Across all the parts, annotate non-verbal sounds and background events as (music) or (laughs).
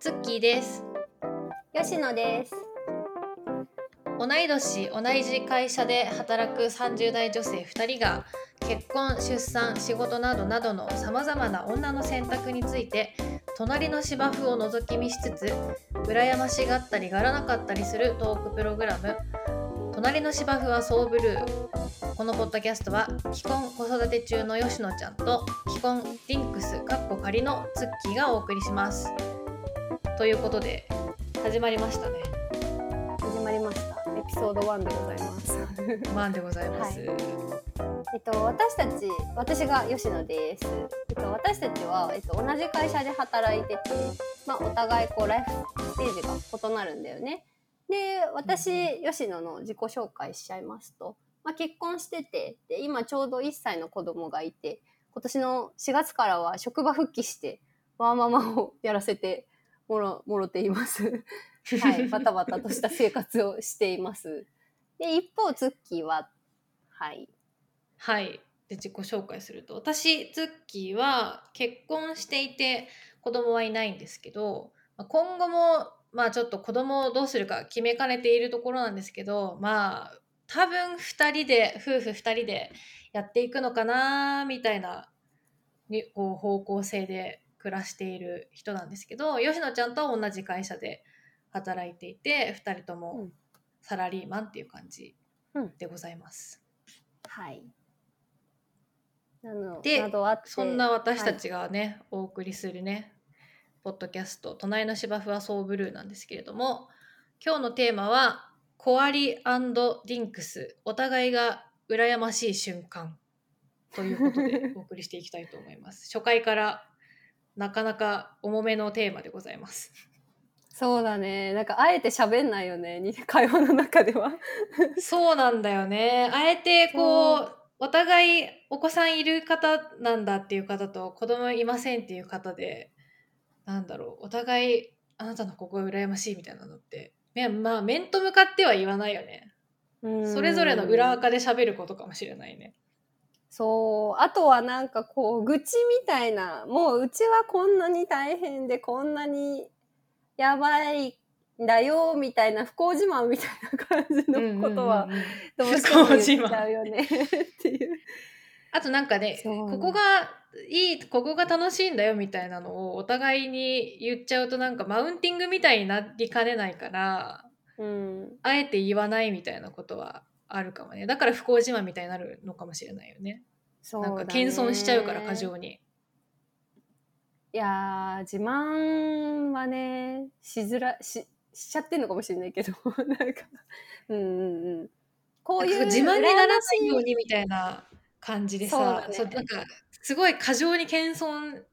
ツッキーです吉野です。同い年同じ会社で働く30代女性2人が結婚出産仕事などなどのさまざまな女の選択について隣の芝生を覗き見しつつ羨ましがったりがらなかったりするトークプログラム「隣の芝生はそうブルー」このポッドキャストは既婚子育て中の吉野ちゃんと既婚ディンクスかっこ仮のツッキーがお送りします。ということで始まりましたね。始まりました。エピソード1でございます。マンでございます。えっと私たち私が吉野です。えっと私たちはえっと同じ会社で働いてて、まあお互いこうライフステージが異なるんだよね。で私吉野の自己紹介しちゃいますと、まあ結婚しててで今ちょうど1歳の子供がいて、今年の4月からは職場復帰してワーママをやらせてもろもろています。(laughs) はい、バタバタとした生活をしています。で、一方、ツッキーは、はい。はい。で自己紹介すると私ツッキーは結婚していて子供はいないんですけどまあ今後もまあちょっと子供をどうするか決めかねているところなんですけどまあ多分2人で夫婦2人でやっていくのかなみたいなにこう方向性で暮らしている人なんですけど吉野ちゃんとは同じ会社で働いていて2人とうもんサラリーマンっていう感じうんでございます。はい。なのでなどあってそんな私たちがね、お送りするねポッドキャスト「隣の芝生はそうブルー」なんですけれども今日のテーマは「コアリディンクスお互いが羨ましい瞬間」ということでお送りしていきたいと思います。初回からなかなか重めのテーマでございます。そうだね。なんか、あえて喋んないよね。に (laughs) 会話の中では。そうなんだよね。あえてこそうお互いお子さんいる方なんだっていう方と子供いませんっていう方でなんだろうお互いあなたのここが羨ましいみたいなのってねまあ面と向かっては言わないよね。それぞれの裏垢で喋ることかもしれないね。そう。あとはなんかこう、愚痴みたいな、もううちはこんなに大変で、こんなにやばいんだよ、みたいな不幸自慢みたいな感じのことは、どうしても言っちゃうよね。っていう。あとなんかねここがいいここが楽しいんだよみたいなのをお互いに言っちゃうとなんかマウンティングみたいになりかねないからうん。あえて言わないみたいなことはあるかもね。だから不幸自慢みたいになるのかもしれないよね。そうなんか謙遜しちゃうから過剰に。いやー、自慢はね、しづら、し、しちゃってんのかもしれないけど、(laughs) なんか、うんうんうん。こういう自慢にならないようにみたいな感じでそうさそうなんかすごい過剰に謙遜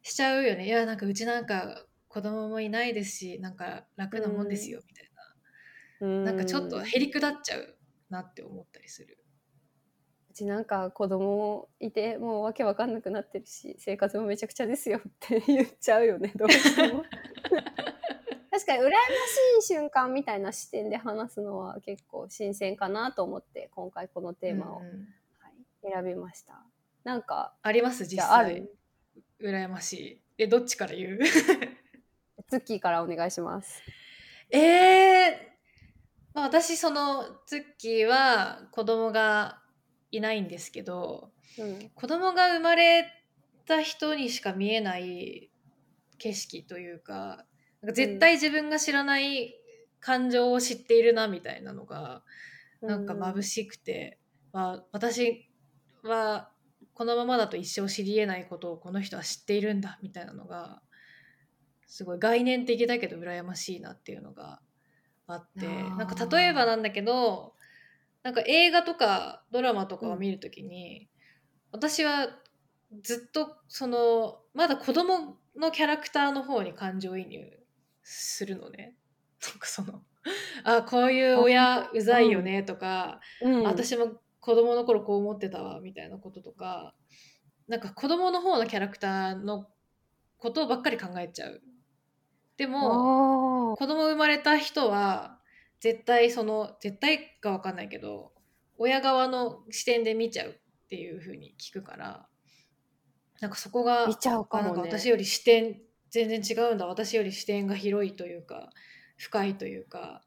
しちゃうよね。いやなんかうちなんか子供もいないですしなんか楽なもんですよみたいな、うん。なんかちょっとへりくだっちゃうなって思ったりする。うちなんか子供いてもうわけわかんなくなってるし生活もめちゃくちゃですよって言っちゃうよね (laughs) どうしても。確かに羨ましい瞬間みたいな視点で話すのは結構新鮮かなと思って今回このテーマを、はい、選びました。なんかあります実際。る？羨ましい。えどっちから言う？ツッキーからお願いします。えーまあ、私そのツッキーは子供がいないんですけどうん。子供が生まれた人にしか見えない景色というかなんか絶対自分が知らない感情を知っているなみたいなのがなんか眩しくて、まあ、私はこのままだと一生知り得ないことをこの人は知っているんだみたいなのがすごい概念的だけど羨ましいなっていうのがあってなんか例えばなんだけどなんか映画とかドラマとかを見るときに、私はずっとそのまだ子供のキャラクターの方に感情移入するのね。なんかその (laughs) あこういう親うざいよねとか、うん。私も子供の頃こう思ってたわみたいなこととかなんか子供の方のキャラクターのことばっかり考えちゃう。でも子供生まれた人は絶対その絶対かわかんないけど親側の視点で見ちゃうっていう風に聞くからなんかそこが見ちゃうかあなんか私より視点全然違うんだ私より視点が広いというか深いというか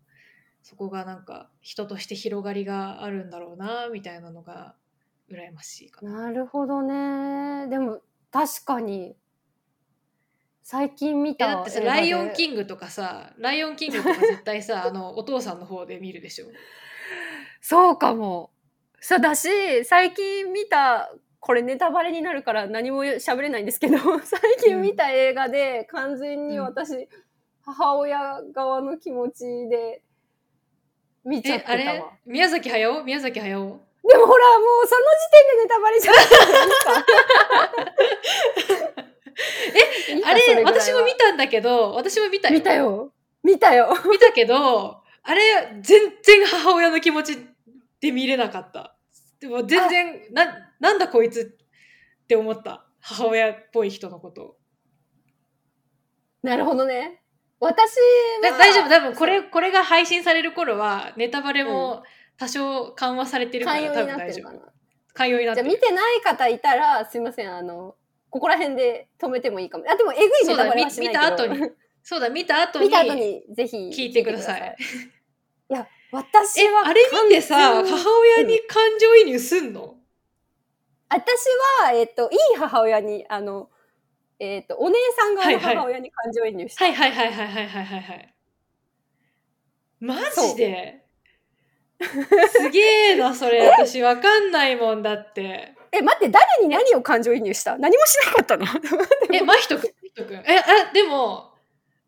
そこがなんか人として広がりがあるんだろうなみたいなのが羨ましいかな。なるほどね。でも確かに最近見たえだってさ「映画でライオンキング」とかさ「ライオンキング」とか絶対さ (laughs) あのお父さんの方で見るでしょ？そうかも。そうだし、最近見た、これネタバレになるから何も喋れないんですけど、(laughs) 最近見た映画で完全に私、母親側の気持ちで見ちゃってたえあれ？わ。宮崎駿？宮崎駿？でもほら、もうその時点でネタバレじゃないですか。(laughs) いいかあれ私も見たんだけど私も見たよ。見たよ。見たよ。見たけどあれ全然母親の気持ちで見れなかった。でも全然ななんだこいつって思った。母親っぽい人のこと。なるほどね。私は、だ大丈夫。多分これこれが配信される頃はネタバレも多少緩和されてるから、寛容多分大丈夫。な。寛容になってる。じゃあ見てない方いたら、すいません、あの、ここら辺で止めてもいいかも。あ、でも、えぐいネタバレはしないけど。そうだ見見た後にそうだ見た後に見た後に、ぜひ。聞いてください。いや、私えは、あれ見てさ母親に感情移入すんの、私は、えっ、と、いい母親に、あの、えっ、と、お姉さん側の母親に感情移入した。はいはいはいはいはいはいはいはい。マジで？すげえな、それ。(laughs) 私わかんないもんだって。え、待って、誰に何を感情移入した？何もしなかったの？(laughs) え、真人くん、真人くん。え、あ、でも、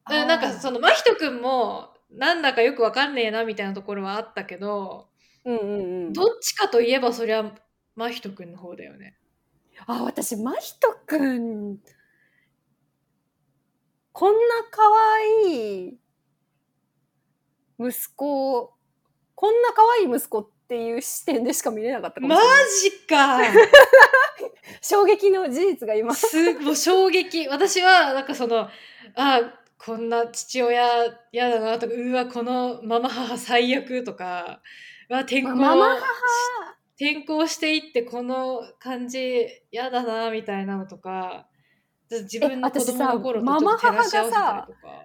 なんかその真人くんも、なんだかよくわかんねえなみたいなところはあったけど、うんうんうん。どっちかといえばそりゃ真人くんの方だよね。あ、私、真人くん、こんな可愛い息子、こんな可愛い息子っていう視点でしか見れなかったかもマしれない。ジか (laughs) 衝撃の事実が今。すもう衝撃私はなんかそのあこんな父親嫌だなとかうわこのママ母最悪とかうわ転校まママ母？転校していってこの感じ嫌だなみたいなのとか自分の子供の頃とちょっと照らし合わせたりとか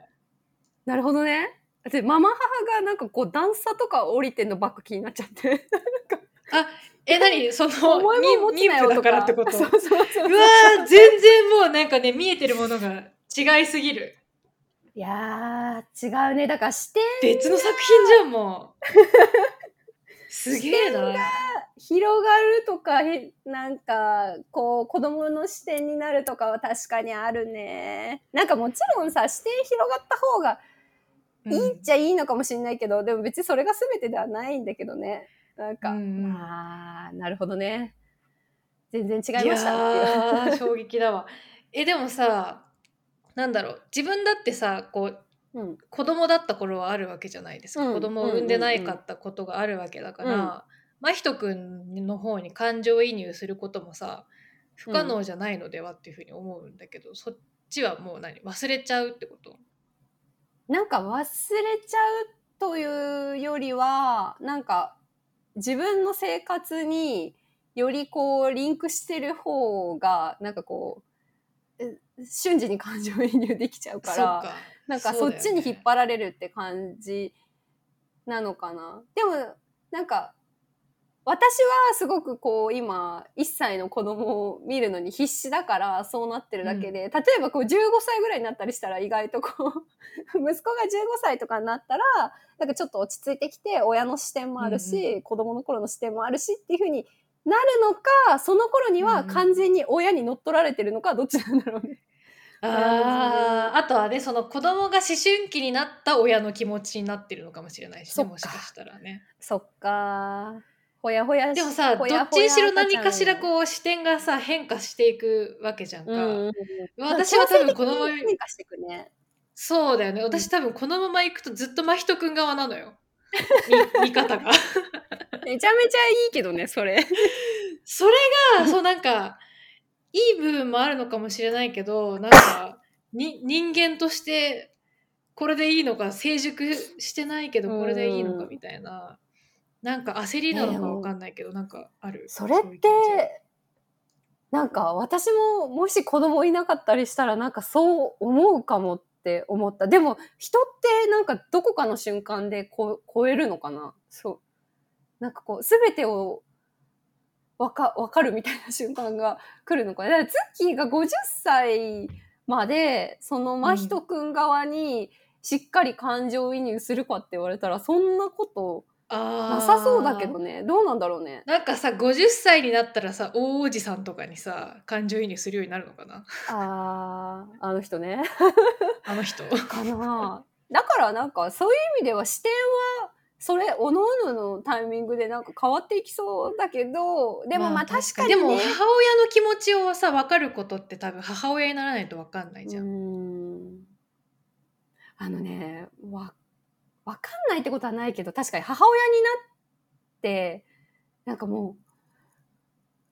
なるほどね。で、ママ母がなんかこう段差とか降りてんのばっか気になっちゃって。え何？そのお前も持つなよ妊婦だとか。からってこと？そうそうそう。うわー全然もうなんかね見えてるものが違いすぎるいやー、違うね。だから視点別の作品じゃんもうすげえな広がるとか、へなんか、こう、子供の視点になるとかは確かにあるね。なんかもちろんさ、視点広がった方がいいっちゃいいのかもしれないけど、でも別にそれが全てではないんだけどね。なんか、うんうん。まあ、なるほどね。全然違いいました。(laughs) 衝撃だわ。えでもさなんだろう。自分だってさこううん、子供だった頃はあるわけじゃないですか、うん。子供を産んでないかったことがあるわけだから、真人くんの方に感情移入することもさ不可能じゃないのではっていうふうに思うんだけど、そっちはもう何？忘れちゃうってこと？なんか忘れちゃうというよりは、なんか自分の生活によりこうリンクしてる方が、なんかこう、え瞬時に感情移入できちゃうか、そっからなんかそっちに引っ張られるって感じなのかな。でも、なんか、私はすごくこう今1歳の子供を見るのに必死だからそうなってるだけで、例えばこう15歳ぐらいになったりしたら意外とこう (laughs) 息子が15歳とかになったらなんかちょっと落ち着いてきて親の視点もあるし、うん子供の頃の視点もあるしっていう風になるのかその頃には完全に親に乗っ取られてるのかどっちなんだろうね。あーあとはねその子供が思春期になった親の気持ちになってるのかもしれないしねもしかしたらね。そっかほやほやしでもさどっちにしろ何かしらうこう視点がさ変化していくわけじゃんか。うんうんうん、私は多分このまま変化していくね。そうだよね私多分このまま行くとずっと真人くん側なのよ (laughs) み見方が。めちゃめちゃいいけどね、それ。それがそうなんかいい部分もあるのかもしれないけどなんかに人間としてこれでいいのか成熟してないけどこれでいいのかうんみたいななんか焦りなのかわかんないけど、なんかある？それって、なんか私ももし子供いなかったりしたらなんかそう思うかもって思った。でも人ってなんかどこかの瞬間でこ超えるのかな？そう。なんかこう全てをわかわかるみたいな瞬間が来るのかな？だからツッキーが50歳までその真人くん側にしっかり感情移入するかって言われたらそんなことなさそうだけどね。どうなんだろうね。なんかさ50歳になったらさ大おじさんとかにさ感情移入するようになるのかな？あー、あの人ね。(laughs) あの人。かな。だからなんかそういう意味では視点はそれおのおののタイミングでなんか変わっていきそうだけどでもまあ確かに。ね。でも母親の気持ちをさ分かることって多分母親にならないと分かんないじゃん、ん。あのねわわかんないってことはないけど確かに母親になってなんかも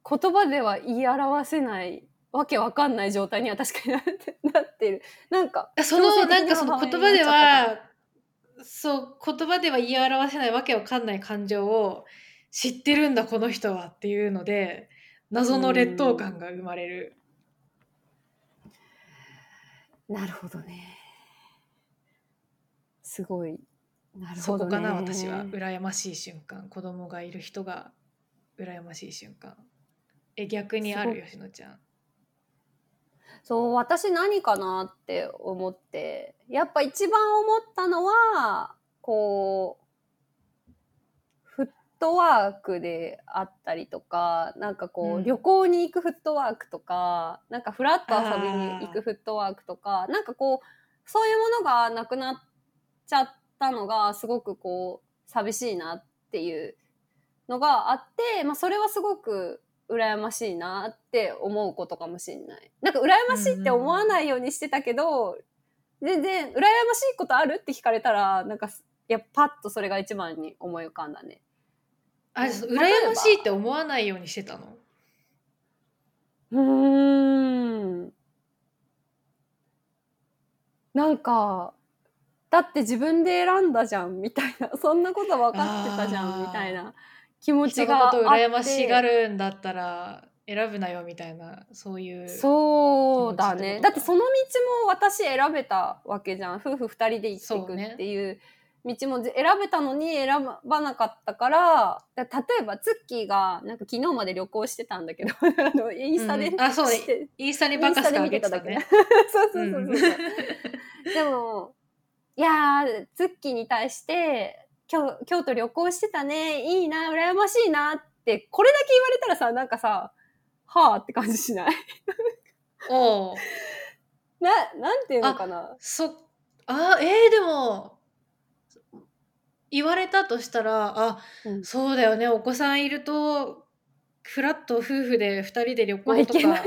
う言葉では言い表せないわけわかんない状態には確かになってなってるなんかそのなんかその母言葉ではそう言葉では言い表せないわけわかんない感情を知ってるんだこの人はっていうので謎の劣等感が生まれるなるほどね。すごい。なるそこほどね。かな私は。羨ましい瞬間。子供がいる人が羨ましい瞬間。え逆にある吉野ちゃん。そう、私何かなって思って、やっぱ一番思ったのは、こう、フットワークであったりとか、なんかこう、うん。旅行に行くフットワークとか、なんかフラッと遊びに行くフットワークとか、なんかこう、そういうものがなくなっちゃったのが、すごくこう、寂しいなっていうのがあって、まあそれはすごく羨ましいなって思うことかもしれない。なんか羨ましいって思わないようにしてたけど、全然羨ましいことあるって聞かれたら、なんかす、いや、パッとそれが一番に思い浮かんだね。あうん羨ましいって思わないようにしてたの？うーん。なんか、だって自分で選んだじゃんみたいな、(laughs) そんなこと分かってたじゃんみたいな気持ち人のがあって。こと羨ましがるんだったら選ぶなよみたいなそういうそうだね。だってその道も私選べたわけじゃん。夫婦二人で生きていくっていう道もぜ選べたのに選ばなかったから、だ例えばツッキーがなんか昨日まで旅行してたんだけど、(laughs) あのインスタで、うんあそうインスタにバカスカ上げてたね。(laughs) そうそうそうそう。でも、いやー、ツッキーに対して、京京都旅行してたね、いいな、羨ましいなって、これだけ言われたらさ、なんかさ、はあって感じしない？おう。(laughs) な、なんていうのかな？そあえー、でも言われたとしたらあうん。そうだよね。お子さんいるとフラッと夫婦で2人で旅まあ行とか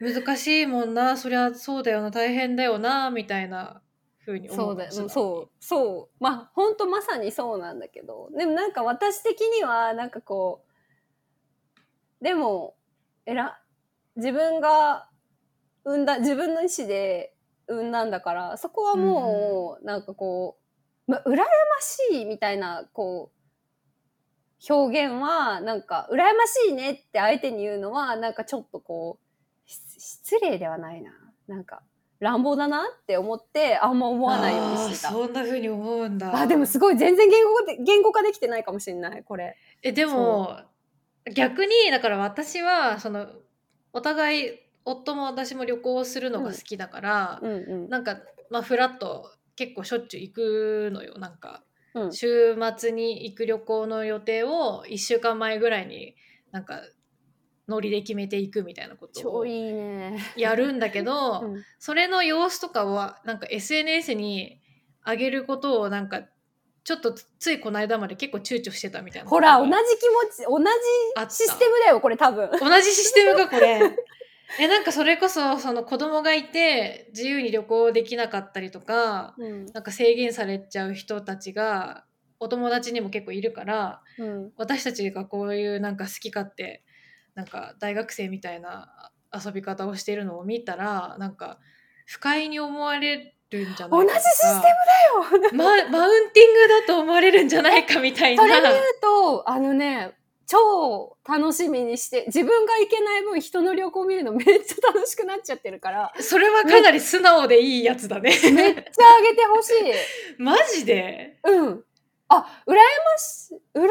難しいもんな。そりゃそうだよな。大変だよなみたいな風に思そううだよ、かもしれない。うんそう、そう。まあ、ほんとまさにそうなんだけど、でもなんか私的には、なんかこう、でも、えら、自分が産んだ、自分の意思で産んだんだから、そこはもう、なんかこう、まあ、羨ましいみたいな、こう、表現は、なんか、羨ましいねって相手に言うのは、なんかちょっとこう、し失礼ではないな。なんか、乱暴だなって思って、あんま思わないようにしてた。そんな風に思うんだあ、でもすごい全然言語で言語化できてないかもしれない、これ。えでも逆にだから私はそのお互い夫も私も旅行するのが好きだから、うんうん。なんかまあフラッと結構しょっちゅう行くのよなんかうん、週末に行く旅行の予定を1週間前ぐらいになんかノリで決めていくみたいなことを。やるんだけど、うんそれの様子とかはなんか SNS に上げることをなんかちょっとつついこの間まで結構躊躇してたみたいなほら、同じ気持ち、同じシステムだよ、これ多分。同じシステムがこれ (laughs) えなんかそれこそその子供がいて自由に旅行できなかったりとかうん。なんか制限されちゃう人たちがお友達にも結構いるからうん。私たちがこういうなんか好き勝手なんか大学生みたいな遊び方をしているのを見たらなんか不快に思われるんじゃないか同じシステムだよママウンティングだと思われるんじゃないかみたいなそれで言うと、あのね、超楽しみにして、自分が行けない分人の旅行見るのめっちゃ楽しくなっちゃってるから、それはかなり素直でいいやつだね。めっちゃあげてほしい。(laughs) マジで？うん。あ、羨ましい、羨ま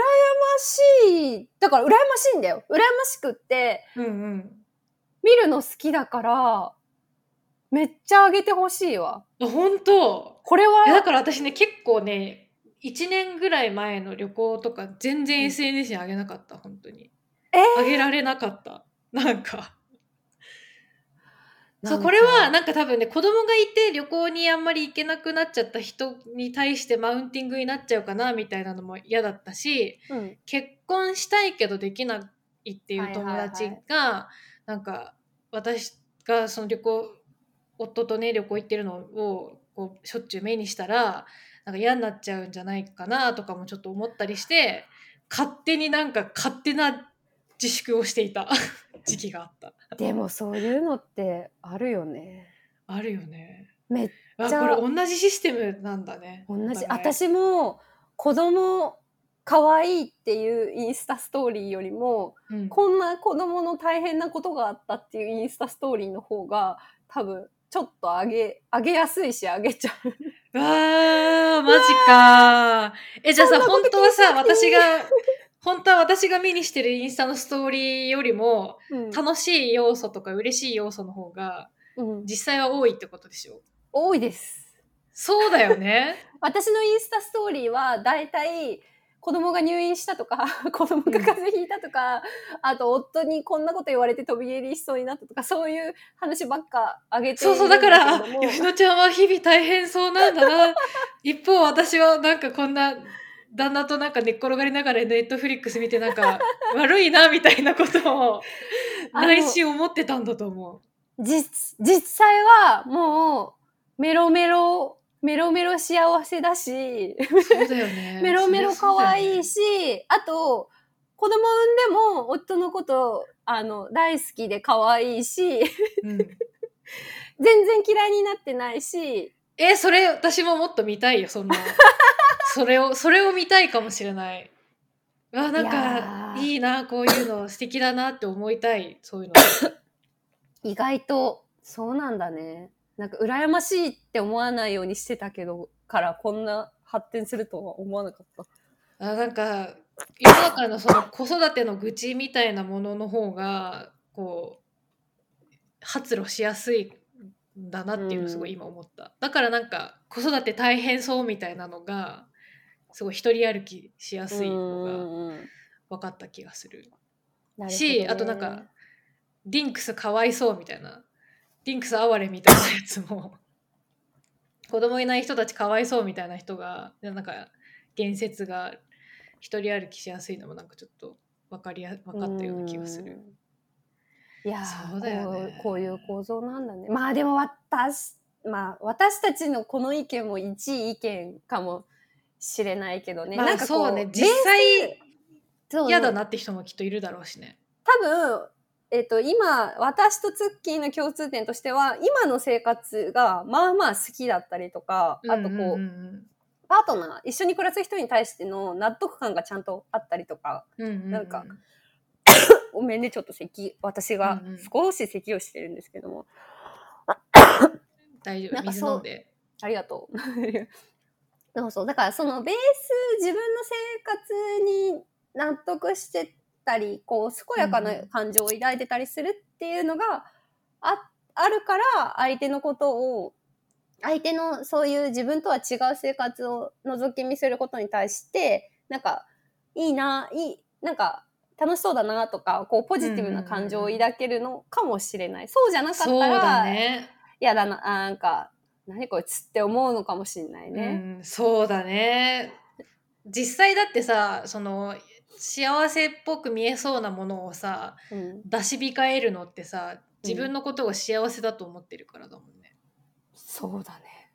しい。だから羨ましいんだよ。羨ましくって、うんうん。見るの好きだから、めっちゃあげてほしいわ。あ本当これは、えだから私ね結構ね1年ぐらい前の旅行とか全然 SNS に上げなかった本当にえー上げられなかったなんかそうこれはなんか多分ね子供がいて旅行にあんまり行けなくなっちゃった人に対してマウンティングになっちゃうかなみたいなのも嫌だったしうん、結婚したいけどできないっていう友達が、なんか私がその旅行夫とね旅行行ってるのをこうしょっちゅう目にしたらなんか嫌になっちゃうんじゃないかなとかもちょっと思ったりして勝手になんか勝手な自粛をしていた (laughs) 時期があった。でもそういうのってあるよね。あるよね。めっあじゃあこれ同じシステムなんだね。同じお互い私も子供可愛いっていうインスタストーリーよりもうんこんな子供の大変なことがあったっていうインスタストーリーの方が多分ちょっと上げ上げやすいし上げちゃう。わーマジかーえじゃあさ本当はさ私が本当は私が目にしてるインスタのストーリーよりもうん。楽しい要素とか嬉しい要素の方がうん。実際は多いってことでしょ？多いです。そうだよね。(laughs) 私のインスタストーリーはだいたい子供が入院したとか (laughs) 子供が風邪ひいたとか、あと夫にこんなこと言われて飛び蹴りしそうになったとかそういう話ばっかあげてそうそうだから吉野ちゃんは日々大変そうなんだな。(laughs) 一方私はなんかこんな旦那となんか寝っ転がりながらネットフリックス見てなんか (laughs) 悪いなみたいなことを内心思ってたんだと思う。実実際はもうメロメロメロメロ幸せだしそうだよね。(laughs) メロメロ可愛いし。し、あと子供産んでも夫のことあの大好きで可愛いしうん (laughs) 全然嫌いになってないしえ、それ私ももっと見たいよ、そんな。それを、それを見たいかもしれない。うわ、なんいかいいな、こういうの素敵だなって思いたい、そういうの。(coughs) 意外とそうなんだねなんか羨ましいって思わないようにしてたけどからこんな発展するとは思わなかった。あなんか、世の中のその子育ての愚痴みたいなものの方が、こう、発露しやすいんだなっていうのをすごい今思った。だからなんか、子育て大変そうみたいなのが、すごい一人歩きしやすいのがうん分かった気がする。なるほどねし、あとなんか、ディンクスかわいそうみたいな、ディンクス哀れみたいなやつも、(laughs) 子供いない人たちかわいそうみたいな人が、なんか、言説が一人歩きしやすいのもなんかちょっと分かりや分かったような気がする。うん。いやーそうだよねこうこういう構造なんだね。まあでも私、まあ私たちのこの意見も一意見かもしれないけどね。まあなんかこそうね、実際嫌だなって人もきっといるだろうしね。多分、えっと、今、私とツッキーの共通点としては、今の生活がまあまあ好きだったりとか、あとこう、うんうんうんパートナー、一緒に暮らす人に対しての納得感がちゃんとあったりとか、うんうんうんなんか (coughs) ごめんね、ちょっと咳、私がうんうん少し咳をしてるんですけども、大丈夫、なんかそう水飲んで。ありがとう。(laughs) そうそう。だからそのベース自分の生活に納得してたり、こう、健やかな感情を抱いてたりするっていうのがああるから、相手のことを、相手のそういう自分とは違う生活を覗き見することに対して、なんか、いいな、いい、なんか、楽しそうだなとか、こう、ポジティブな感情を抱けるのかもしれない。そうじゃなかったら、ね。嫌だな、あなんか、何こいつって思うのかもしれないね。うん、そうだね実際だってさその幸せっぽく見えそうなものをさうん出し控えるのってさ自分のことを幸せだと思ってるからだもんね、そうだね。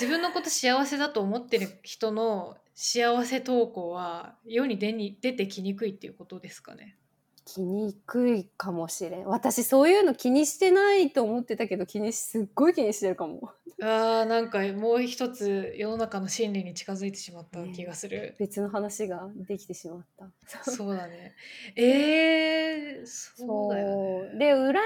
自分のこと幸せだと思ってる人の幸せ投稿は世に出に出てきにくいっていうことですかねきにくいかもしれん。私そういうの気にしてないと思ってたけど気にしすっごい気にしてるかも。あーなんかもう一つ世の中の真理に近づいてしまった気がする。別の話ができてしまった。そうだね。(laughs) えー、そうだよね。で羨ま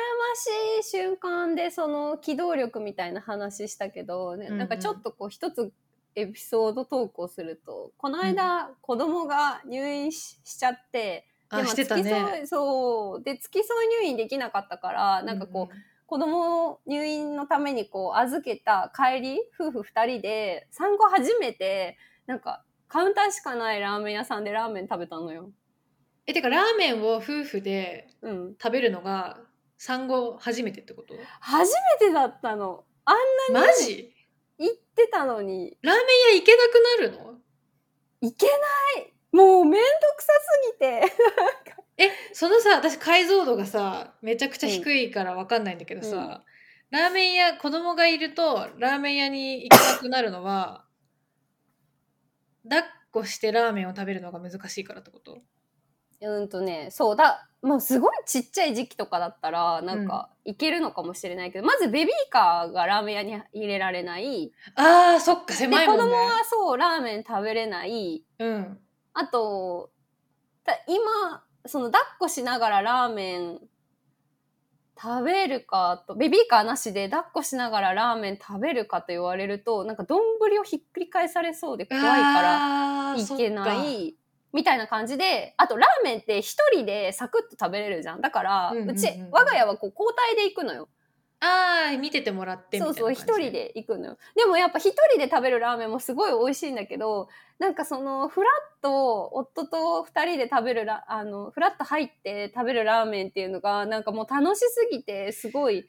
しい瞬間でその機動力みたいな話したけど、ねうんうんなんかちょっとこう一つエピソード投稿するとこの間、子供が入院ししちゃってあ、してたね。付き添いそう。で付き添い入院できなかったからなんかこう、子供を入院のためにこう預けた帰り夫婦2人で産後初めてなんかカウンターしかないラーメン屋さんでラーメン食べたのよ。え、てかラーメンを夫婦でうん、食べるのが産後初めてってこと？初めてだったの。あんマジ？行ってたのに。ラーメン屋行けなくなるの？行けないもうめんどくさすぎて。え、そのさ、私解像度がさ、めちゃくちゃ低いからわかんないんだけどさ、ラーメン屋、子供がいるとラーメン屋に行けなくなるのは、抱っこしてラーメンを食べるのが難しいからってこと？うんとね、そうだ、もうすごいちっちゃい時期とかだったら、なんか、いけるのかもしれないけど、まずベビーカーがラーメン屋に入れられない。あー、そっか、で、狭いもんね。子供はそう、ラーメン食べれない。うん。あと、た今、その抱っこしながらラーメン食べるかと、ベビーカーなしで抱っこしながらラーメン食べるかと言われると、なんか丼をひっくり返されそうで怖いから、いけな。いみたいな感じで、あとラーメンって一人でサクッと食べれるじゃん。だから、うち、我が家はこう交代で行くのよ。あー、見ててもらってみたそそう、いう。一人。で行くのよ。でもやっぱ一人で食べるラーメンもすごい美味しいんだけど、なんかその、フラッと夫と二人で食べるラ、あの、フラッと入って食べるラーメンっていうのが、なんかもう楽しすぎて、すごい、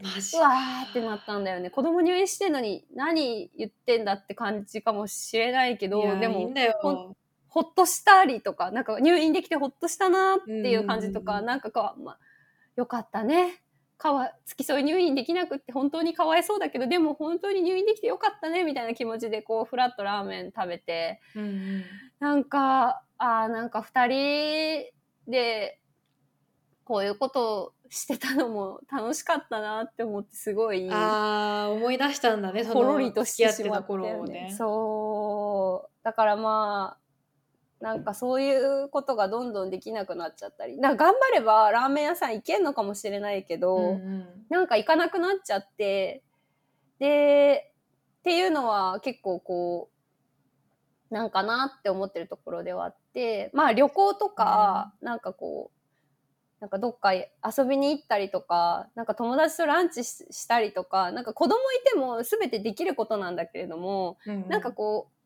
うわーってなったんだよね。子供入院してんのに何言ってんだって感じかもしれないけど、でもいい。ほほっとしたりとか、なんか入院できてほっとしたなっていう感じとか、うんなんかか、まあ、よかったね。かわ、付き添い入院できなくって本当にかわいそうだけど、でも本当に入院できてよかったね、みたいな気持ちで、こう、フラットラーメン食べて、うんうんなんか、あーなんか二人で、こういうことをしてたのも楽しかったなって思って、すごい、あー、思い出したんだね、そのほろりとしてしまったよ頃をね。ね。そう。だからまあ、なんかそういうことがどんどんできなくなっちゃったり。だから頑張ればラーメン屋さん行けんのかもしれないけど、うんうん。なんか行かなくなっちゃって、で、っていうのは結構こう、なんかなって思ってるところではあって、まあ旅行とか、なんかこう、なんかどっか遊びに行ったりとか、なんか友達とランチししたりとか、なんか子供いても全てできることなんだけれども、うんうん。なんかこう、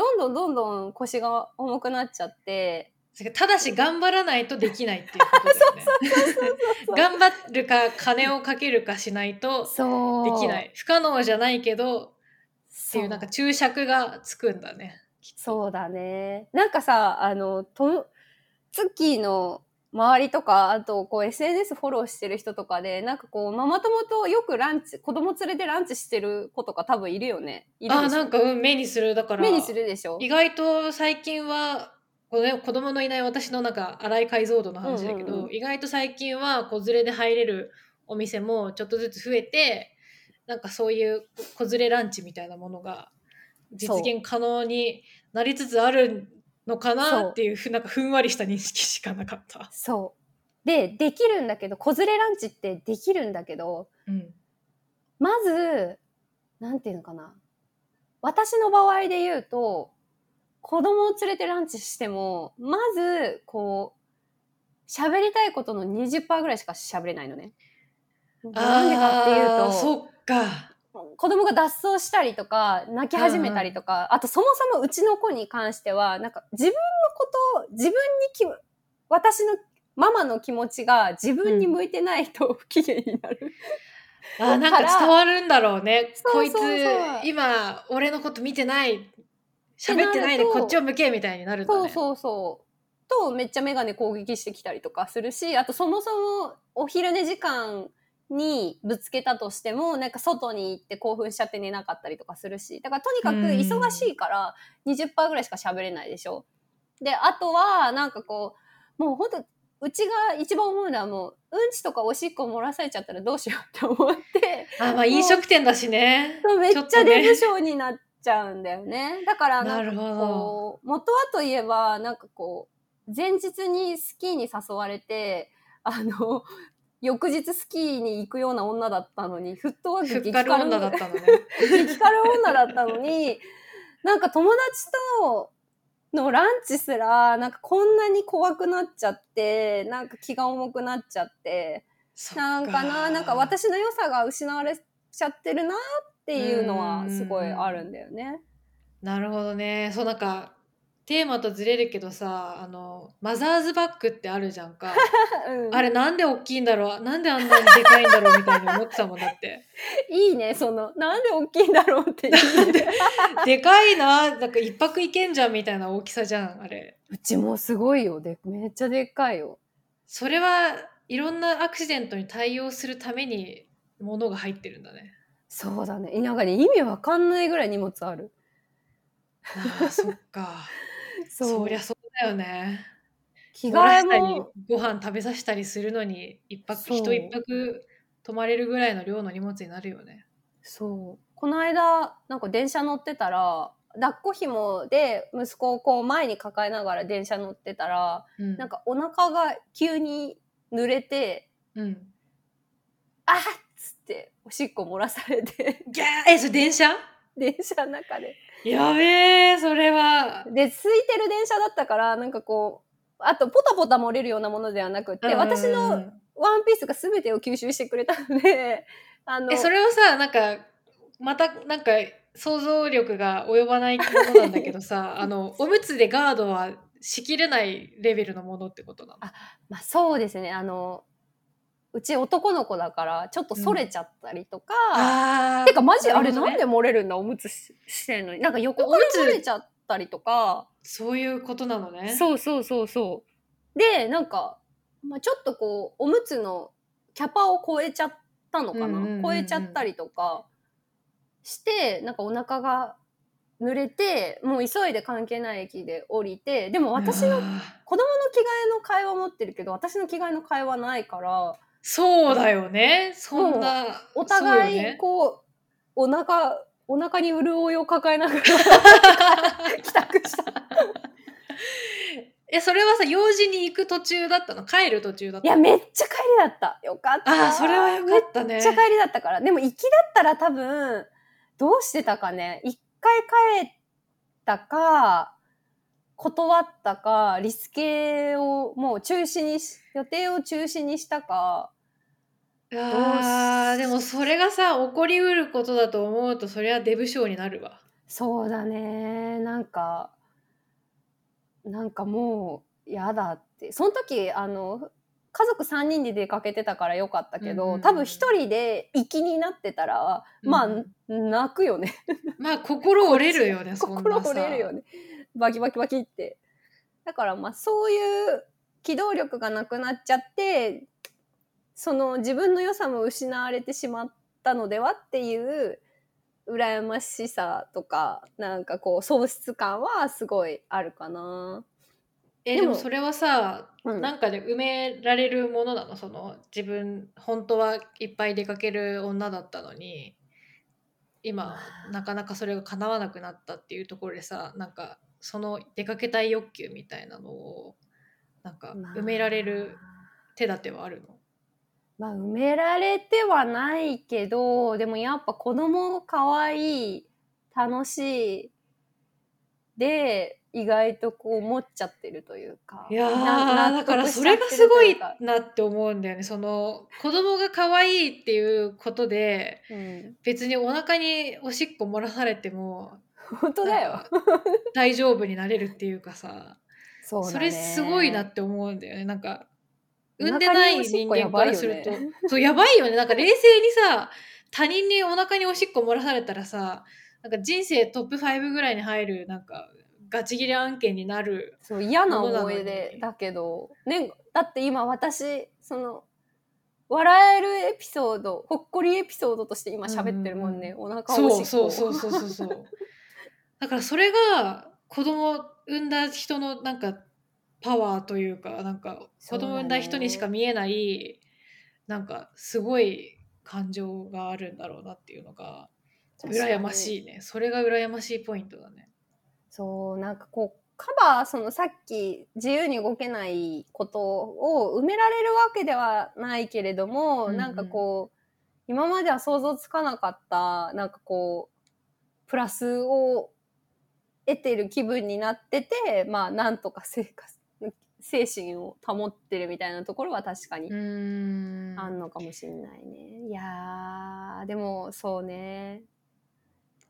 どんどんどんどん腰が重くなっちゃって、ただし頑張らないとできないっていうことだよね。頑張るか金をかけるかしないとそう。できない。不可能じゃないけどっていうなんか注釈がつくんだね。そうだね。なんかさ、あの、と、月の周りとか、あと、こう、SNS フォローしてる人とかで、なんかこう、ママ友とよくランチ、子供連れてランチしてる子とか多分いるよね。いるあなんかうん目にするだから。目にするでしょ？意外と最近はこの子供のいない私のなんか荒い解像度の話だけど、意外と最近は子連れで入れるお店もちょっとずつ増えてなんかそういう子連れランチみたいなものが実現可能になりつつあるのかなっていうふなんかふんわりした認識しかなかった。そう。で、できるんだけど、子連れランチってできるんだけど、うんまず、なんていうのかな。私の場合で言うと、子供を連れてランチしても、まず、こう、喋りたいことの20%ぐらいしか喋れないのね。なんでかっていうと、そっか。子供が脱走したりとか、泣き始めたりとか、あとそもそもうちの子に関しては、なんか自分のことを、自分にき、私のママの気持ちが自分に向いてないと不機嫌になる。あーなんか伝わるんだろうね。こいつ今俺のこと見てない喋ってないでこっちを向けみたいになるんだね。そうそうそう。と、めっちゃメガネ攻撃してきたりとかするし、あとそもそもお昼寝時間にぶつけたとしても、なんか外に行って興奮しちゃって寝なかったりとかするし、だからとにかく忙しいから20%ぐらいしか喋れないでしょ。で、あとは、なんかこう、もうほんとうちが一番思うのはもううんちとかおしっこ漏らされちゃったらどうしようって思ってあまあ飲食店だしねそうめっちゃデブ症になっちゃうんだよね。だからなんかなるほどこう元はといえばなんかこう前日にスキーに誘われてあの翌日スキーに行くような女だったのにフットワークふっかる女だったのね。激辛女だったのに、なんか友達とのランチすら、なんかこんなに怖くなっちゃって、なんか気が重くなっちゃって、なんかな、なんか私の良さが失われちゃってるなっていうのはすごいあるんだよね。なるほどね。そうなんかテーマとずれるけどさあのマザーズバッグってあるじゃんか (laughs) うんあれなんで大きいんだろう？なんであんなにでかいんだろうみたいに思ってたもんだって (laughs) いいね、その、なんで大きいんだろうっていう。で？(laughs) かいな？なんか一泊いけんじゃんみたいな大きさじゃんあれうちもすごいよ。で、めっちゃでっかいよ。それはいろんなアクシデントに対応するために物が入ってるんだねそうだね。なんかね、意味わかんないぐらい荷物ある。あーそっかそりゃそうだよね。着替えも、ご飯食べさせたりするのに一泊人一泊泊まれるぐらいの量の荷物になるよね。そう。この間、なんか電車乗ってたら、抱っこ紐で息子をこう前に抱えながら電車乗ってたら、うん。なんかお腹が急に濡れて、うん。あっつっておしっこ漏らされて、ギャー！えそれ電車？(laughs) 電車の中で。やべえそれは。で、空いてる電車だったから、なんかこう、あとポタポタ漏れるようなものではなくって、私うんのワンピースが全てを吸収してくれたので、(laughs) あの、えそれはさなんかまたなんか想像力が及ばないものなんだけどさ (laughs) あのおむつでガードはしきれないレベルのものってことなの？あまあそうですね、あの、うち男の子だから、ちょっとそれちゃったりとか、あー。てかマジあれなんで漏れるんだおむつししてんのに？なんか横から漏れちゃったりとか。そういうことなのね。そうそうそうそう。でなんか、まあ、ちょっとこうおむつのキャパを超えちゃったのかな、うんうんうんうん。超えちゃったりとかしてなんかお腹が濡れてもう急いで関係ない駅で降りてでも私の子供の着替えの会話持ってるけど私の着替えの会話ないからそうだよねそんなお互いこうお腹お腹に潤いを抱えながら (laughs) 帰宅した。(laughs) えそれはさ用事に行く途中だったの？帰る途中だったいや、めっちゃ帰りだった。よかった。ああそれはよかったねめっちゃ帰りだったから。でも行きだったら多分、どうしてたかね？一回帰ったか、断ったか、リスケをもう中止にし、予定を中止にしたか。あーでもそれがさ起こりうることだと思うとそれはデブ症になるわそうだね。なんか、なんかもう、やだって。その時、あの、家族3人で出かけてたからよかったけど、うん多分一人で行きになってたら、まあ、うん泣くよね。(laughs) まあ心折れるよね心さ折れるよね。バキバキバキって。だからまあそういう機動力がなくなっちゃって、その自分の良さも失われてしまったのではっていう羨ましさとか、なんかこう喪失感はすごいあるかな。でもえでもそれはさうんなんかで埋められるものなの？その自分本当はいっぱい出かける女だったのに今なかなかそれが叶わなくなったっていうところでさなんかその出かけたい欲求みたいなのをなんかまあ。埋められる手立てはあるの？まあ埋められてはないけどでもやっぱ子供可愛い楽しいで意外とこう持っちゃってるというかいやだからそれがすごいなって思うんだよね。その子供が可愛いっていうことでうん、別にお腹におしっこ漏らされても (laughs) 本当だよ。大丈夫になれるっていうかさそそれすごいなって思うんだよね。なんか産んでない人間からすると、やばいよね。そうやばいよね。なんか冷静にさ他人にお腹におしっこ漏らされたらさなんか人生トップ5ぐらいに入るなんかガチギレ案件になるそう嫌な思い出だけど、ね、だって今私その笑えるエピソードほっこりエピソードとして今喋ってるもんね、お腹おしっこそうそうそうそうそうそうだからそれが子供産んだ人のなんかパワーというかなんか子供産んだ人にしか見えない、なんかすごい感情があるんだろうなっていうのが羨まいしいね。それが羨ましいポイントだね。そうなんかこうカバーそのさっき自由に動けないことを埋められるわけではないけれども、うんうん。なんかこう今までは想像つかなかったなんかこうプラスを得てる気分になっててまあなんとか生活精神を保ってるみたいなところは確かにん。あんのかもしれないね。いやーでもそうね。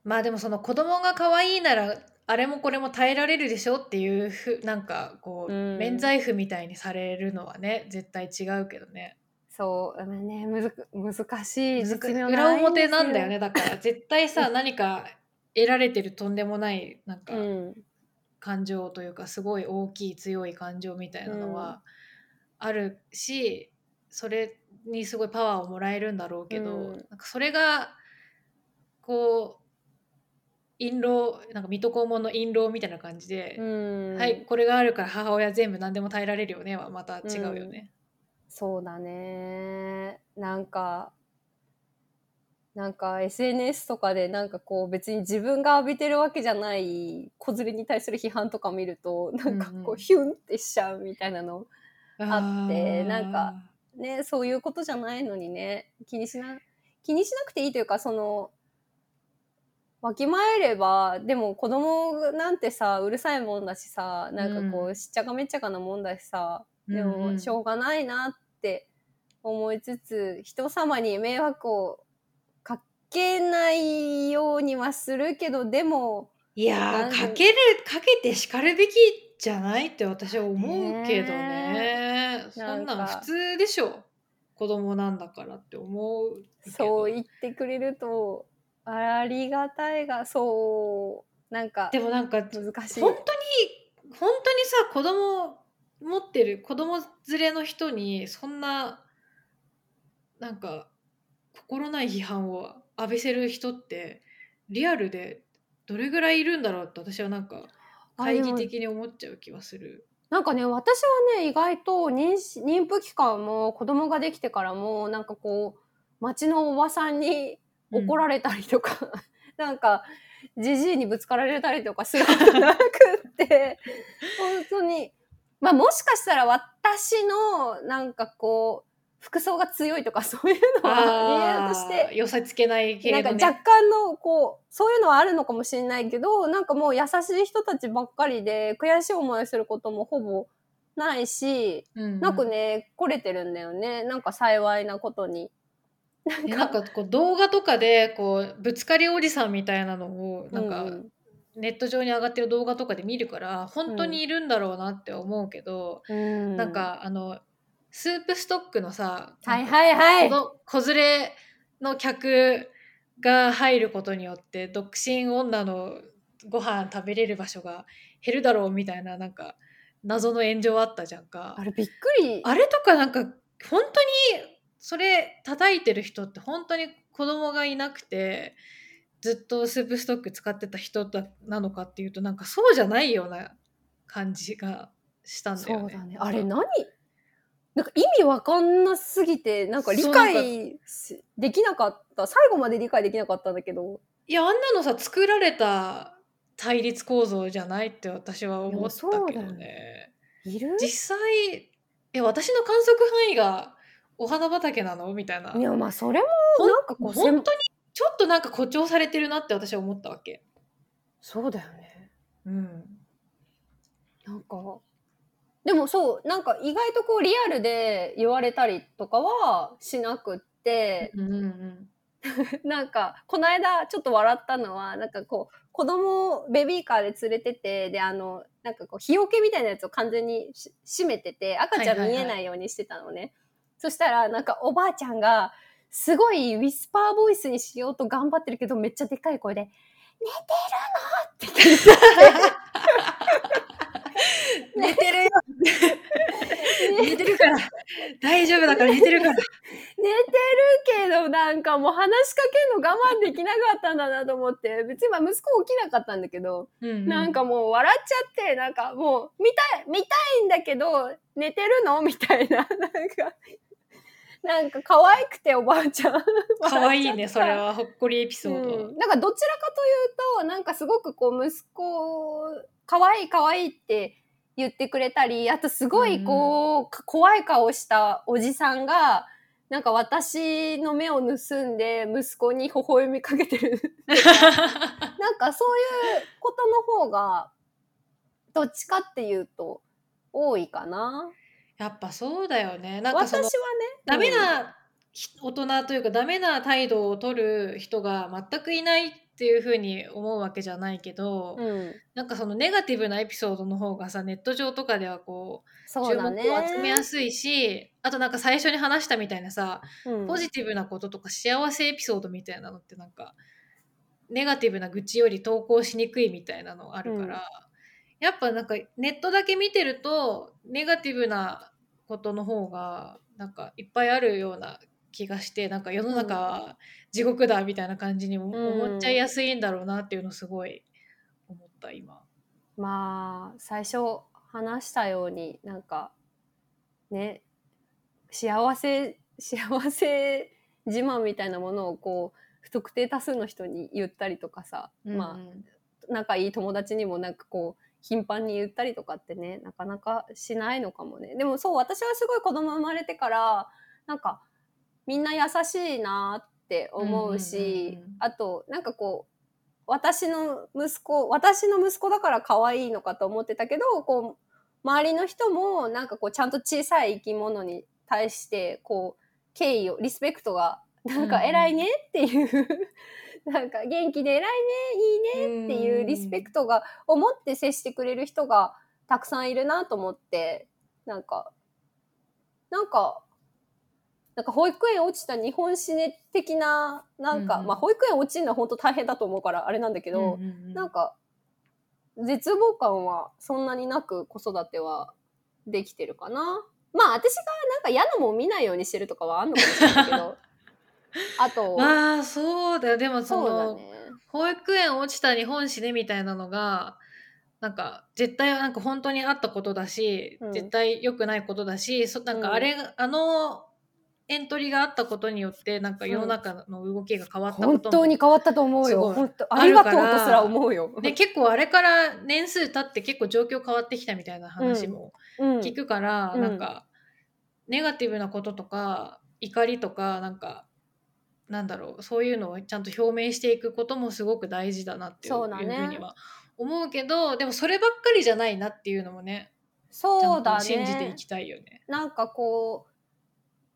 まあでもその子供が可愛いならあれもこれも耐えられるでしょっていうふなんかこう、うん。免罪符みたいにされるのはね絶対違うけどね。そうまあねむずく難しい裏表なんだよねだから。絶対さ (laughs) 何か得られてるとんでもないなんかうん。感情というかすごい大きい強い感情みたいなのはあるし、それにすごいパワーをもらえるんだろうけど、うん。なんかそれがこう印籠なんか水戸黄門の印籠みたいな感じで、うん。はいこれがあるから母親全部何でも耐えられるよねはまた違うよね。そうだね。なんかなんか SNS とかでなんかこう別に自分が浴びてるわけじゃない子連れに対する批判とか見るとなんかこうんヒュンってしちゃうみたいなの、あってーなんかねそういうことじゃないのにね気にしな気にしなくていいというかそのわきまえればでも子供なんてさうるさいもんだしさなんかこう、うん。しっちゃかめっちゃかなもんだしさでもしょうがないなって思いつつ人様に迷惑をかけないようにはするけどでもいやかけるかけて叱るべきじゃないって私は思うけどね。そんななん普通でしょ。子供なんだからって思うけど。そう言ってくれるとありがたいがそうなんかでもなんか難しい。本当に本当にさ子供持ってる子供連れの人にそんななんか心ない批判を浴びせる人ってリアルでどれぐらいいるんだろうって私はなんかあ懐疑的に思っちゃう気はする。なんかね私はね意外と妊娠妊婦期間も子供ができてからもなんかこう町のおばさんに怒られたりとか、(laughs) なんかじじいにぶつかられたりとかすること (laughs) なくって本当にまあもしかしたら私のなんかこう服装が強いとか (laughs) そういうのは理由として寄せつけない系なんかのね。若干のこうそういうのはあるのかもしれないけどなんかもう優しい人たちばっかりで悔しい思いをすることもほぼないし、うんうんなんかね来れてるんだよねなんか幸いなことに。なんえなんかこう動画とかでこうぶつかりおじさんみたいなのをなんかうんネット上に上がってる動画とかで見るから本当にいるんだろうなって思うけど、うんなんかあのスープストックのさ、はいはいはい子連れの客が入ることによって独身女のご飯食べれる場所が減るだろうみたいななんか謎の炎上あったじゃんか。あれびっくりあれとかなんか本当にそれ叩いてる人って本当に子供がいなくてずっとスープストック使ってた人だなのかっていうとなんかそうじゃないような感じがしたんだよね。そうだねあれ何？なんか意味わかんなすぎてなんか理解しできなかった最後まで理解できなかったんだけどいやあんなのさ作られた対立構造じゃないって私は思ったけどいやそうだね。いる実際え私の観測範囲がお花畑なの？みたいな。いやまあそれもなんかこう本当にちょっとなんか誇張されてるなって私は思ったわけ。そうだよねうん。なんかでもそうなんか意外とこうリアルで言われたりとかはしなくって、うんうんうん。(laughs) なんかこの間ちょっと笑ったのはなんかこう子供をベビーカーで連れててであのなんかこう日よけみたいなやつを完全にし閉めてて赤ちゃん見えないようにしてたのね、そしたらなんかおばあちゃんがすごいウィスパーボイスにしようと頑張ってるけどめっちゃでかい声で「寝てるの?」って言って (laughs) (laughs) 寝てるよ。(laughs) 寝てるから。大丈夫だから寝てるから。(laughs) 寝てるけどなんかもう話しかけるの我慢できなかったんだなと思って。別にまあ息子起きなかったんだけど、うんうん。なんかもう笑っちゃってなんかもう見たい見たいんだけど寝てるの？みたいな。なんか (laughs) なんか可愛くておばあちゃん。(laughs) 可愛いねそれははほっこりエピソード、うん、なんかどちらかというとなんかすごくこう息子可愛い可愛いって言ってくれたりあとすごいこう、か怖い顔したおじさんがなんか私の目を盗んで息子に微笑みかけてる。(laughs) なんかそういうことの方がどっちかっていうと多いかな。やっぱそうだよね。なんか私はねダメなひ大人というかダメな態度を取る人が全くいないっていうふうに思うわけじゃないけど、うん、うんなんかそのネガティブなエピソードの方がさネット上とかではこう注目そうだね。を集めやすいし、あとなんか最初に話したみたいなさうん。ポジティブなこととか幸せエピソードみたいなのってなんかネガティブな愚痴より投稿しにくいみたいなのあるから、やっぱなんかネットだけ見てるとネガティブなことの方がなんかいっぱいあるような気がしてなんか世の中は地獄だみたいな感じにもん。思っちゃいやすいんだろうなっていうのすごい思った今。まあ最初話したようになんかね幸せ幸せ自慢みたいなものをこう不特定多数の人に言ったりとかさ、まあ仲いい友達にもなんかこう頻繁に言ったりとかってねなかなかしないのかもね。でもそう私はすごい子供生まれてからなんかみんな優しいなって思うし、うんうんうんうん。あとなんかこう私の息子私の息子だから可愛いのかと思ってたけどこう周りの人もなんかこうちゃんと小さい生き物に対してこう敬意をリスペクトがなんか偉いねっていう、(laughs) なんか元気で偉いねいいねっていうリスペクトが思って接してくれる人がたくさんいるなと思ってなんかなんかなんか保育園落ちた日本史ね的ななんか、うんうん。まあ保育園落ちるのは本当大変だと思うからあれなんだけど、うんうんうん。なんか絶望感はそんなになく子育てはできてるかな。まあ私がなんか嫌なもん見ないようにしてるとかはあんのかもしれないけどあと、まあそうだよ。でもそのそうだね。保育園落ちた日本史ねみたいなのがなんか絶対なんか本当にあったことだし、うん。絶対良くないことだしそなんかあれ、あのエントリーがあったことによってなんか世の中の動きが変わったことも、本当に変わったと思うよ。すごい本当あありがとうとすら思うよ。で結構あれから年数経って結構状況変わってきたみたいな話もうん。聞くから、うん。なんかネガティブなこととか怒りとかなんかなんだろうそういうのをちゃんと表明していくこともすごく大事だなっていうふうには思うけどでもそればっかりじゃないなっていうのもねそうだね。と信じていきたいよね。なんかこう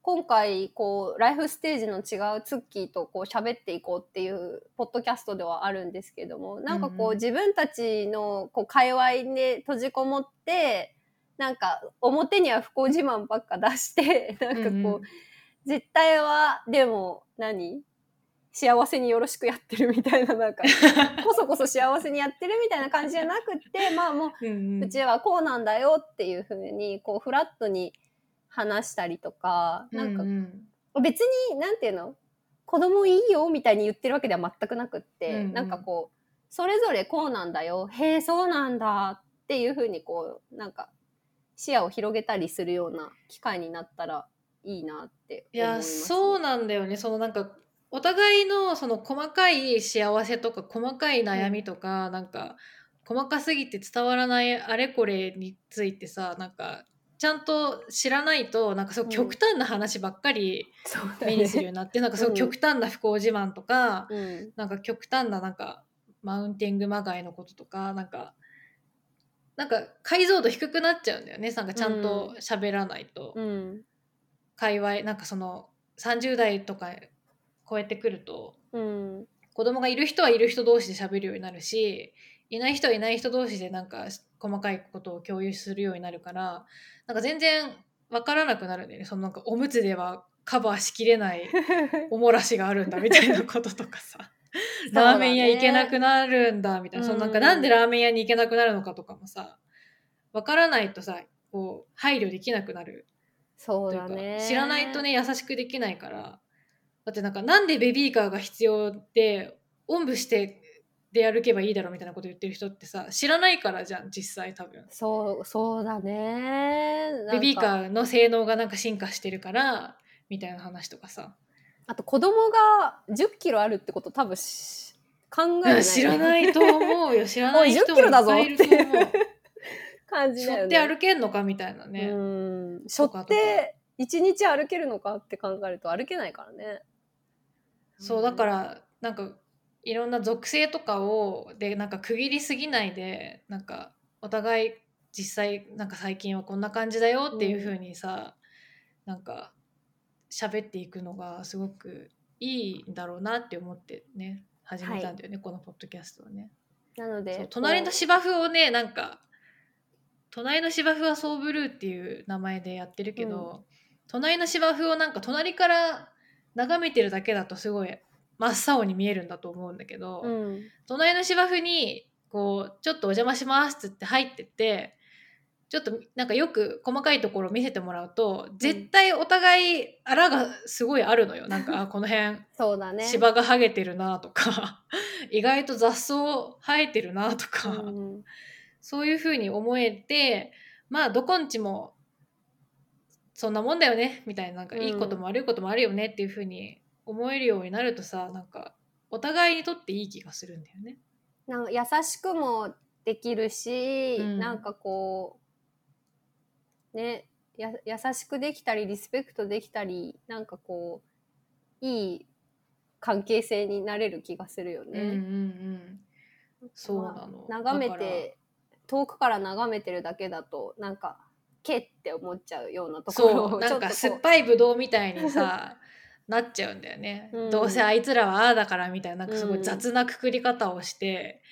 今回こうライフステージの違うツッキーとこう喋っていこうっていうポッドキャストではあるんですけどもなんかこう、自分たちのこう界隈で閉じこもってなんか表には不幸自慢ばっか出してなんかこう、うんうん絶対はでも何？幸せによろしくやってるみたいななんか (laughs) こそこそ幸せにやってるみたいな感じじゃなくってまあもううんうん。うちはこうなんだよっていう風にこうフラットに話したりとかなんかううん別になんていうの？子供いいよみたいに言ってるわけでは全くなくって、うんうん。なんかこうそれぞれこうなんだよ。へえそうなんだっていう風にこうなんか視野を広げたりするような機会になったらいいなっていや思います、そうなんだよね。そのなんかお互いのその細かい幸せとか細かい悩みとか、なんか細かすぎて伝わらないあれこれについてさなんかちゃんと知らないとなんかそううん。極端な話ばっかり目にするようになって、なんかそううん。極端な不幸自慢とか、うん。なんか極端ななんかマウンティングまがいのこととかなんかなんか解像度低くなっちゃうんだよね。なんかちゃんと喋らないと。うん界隈なんかその30代とか超えてくるとうん。子供がいる人はいる人同士で喋るようになるしいない人はいない人同士でなんか細かいことを共有するようになるからなんか全然わからなくなるんだよね。そのなんかおむつではカバーしきれない (laughs) おもらしがあるんだみたいなこととかさ。ラーメン屋行けなくなるんだみたいな、そのなんかうん。なんでラーメン屋に行けなくなるのかとかもさ分からないとさこう配慮できなくなるそうだね。知らないとね優しくできないから。だってなんかなんでベビーカーが必要でおんぶしてで歩けばいいだろうみたいなこと言ってる人ってさ知らないからじゃん実際多分。そうそうだね。ベビーカーーの性能がなんか進化してるからみたいな話とかさ。あと子供が1 0キロあるってこと多分し考えない知らないと思うよ。(laughs) 知らない人おい10キロだぞもいっぱいいると思う感じだよね。背負って歩けんのかみたいなね、うん。背負って一日歩けるのかって考えると歩けないからね。そうだかららなんかいろんな属性とかをでなんか区切りすぎないでなんかお互い実際なんか最近はこんな感じだよっていう風にさ、なんか喋っていくのがすごくいいんだろうなって思ってね始めたんだよね、このポッドキャストをね。なので隣の芝生をねなんか隣の芝生はソーブルーっていう名前でやってるけど、隣の芝生をなんか隣から眺めてるだけだとすごい真っ青に見えるんだと思うんだけど、こううん。隣の芝生にこうちょっとお邪魔しますっつって入ってってちょっとなんかよく細かいところを見せてもらうと絶対お互いあらがすごいあるのよ。なんかあこの辺 (laughs) そうだね。芝が剥げてるなとか (laughs) 意外と雑草生えてるなとか、うんそういうふうに思えてまあどこんちもそんなもんだよねみたいななんかうんいいことも悪いこともあるよねっていうふうに思えるようになるとさなんかお互いにとっていい気がするんだよね。なんか優しくもできるし、うんなんかこうねや優しくできたりリスペクトできたりなんかこういい関係性になれる気がするよね。うんうんうんそうなの。眺めて遠くから眺めてるだけだとなんかけって思っちゃうようなところそうをなんか酸っぱいぶどうみたいにさ (laughs) なっちゃうんだよね、うん。どうせあいつらはああだからみたいななんかすごうんい雑なくくり方をして、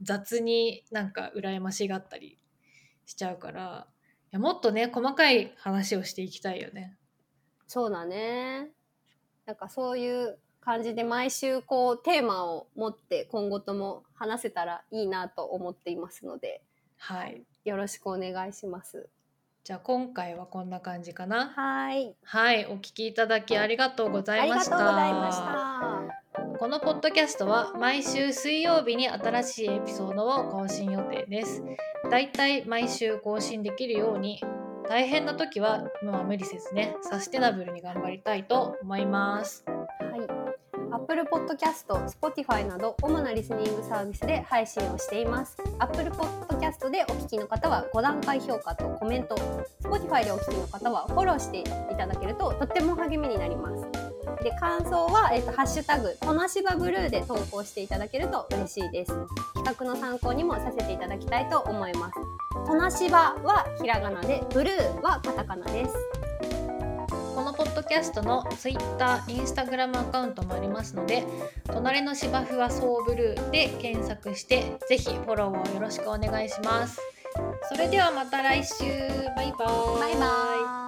雑になんか羨ましがったりしちゃうからいやもっとね細かい話をしていきたいよね。そうだね。なんかそういう感じで毎週こうテーマを持って今後とも話せたらいいなと思っていますのではいよろしくお願いします。じゃあ今回はこんな感じかな。はい。はいお聞きいただきありがとうございました。とうございました。このポッドキャストは毎週水曜日に新しいエピソードを更新予定です。だいたい毎週更新できるように大変な時はまあ無理せずねサステナブルに頑張りたいと思います。Apple Podcast、Spotify など主なリスニングサービスで配信をしています。Apple Podcast でお聞きの方は5段階評価とコメント、Spotify でお聞きの方はフォローしていただけるととっても励みになります。で感想は、えっとハッシュタグとなしばブルーで投稿していただけると嬉しいです。企画の参考にもさせていただきたいと思います。となしばはひらがなで、ブルーはカタカナです。このポッドキャストの Twitter、Instagram アカウントもありますので隣の芝生はソーブルーで検索してぜひフォローをよろしくお願いします。それではまた来週バイバーイバイバイ。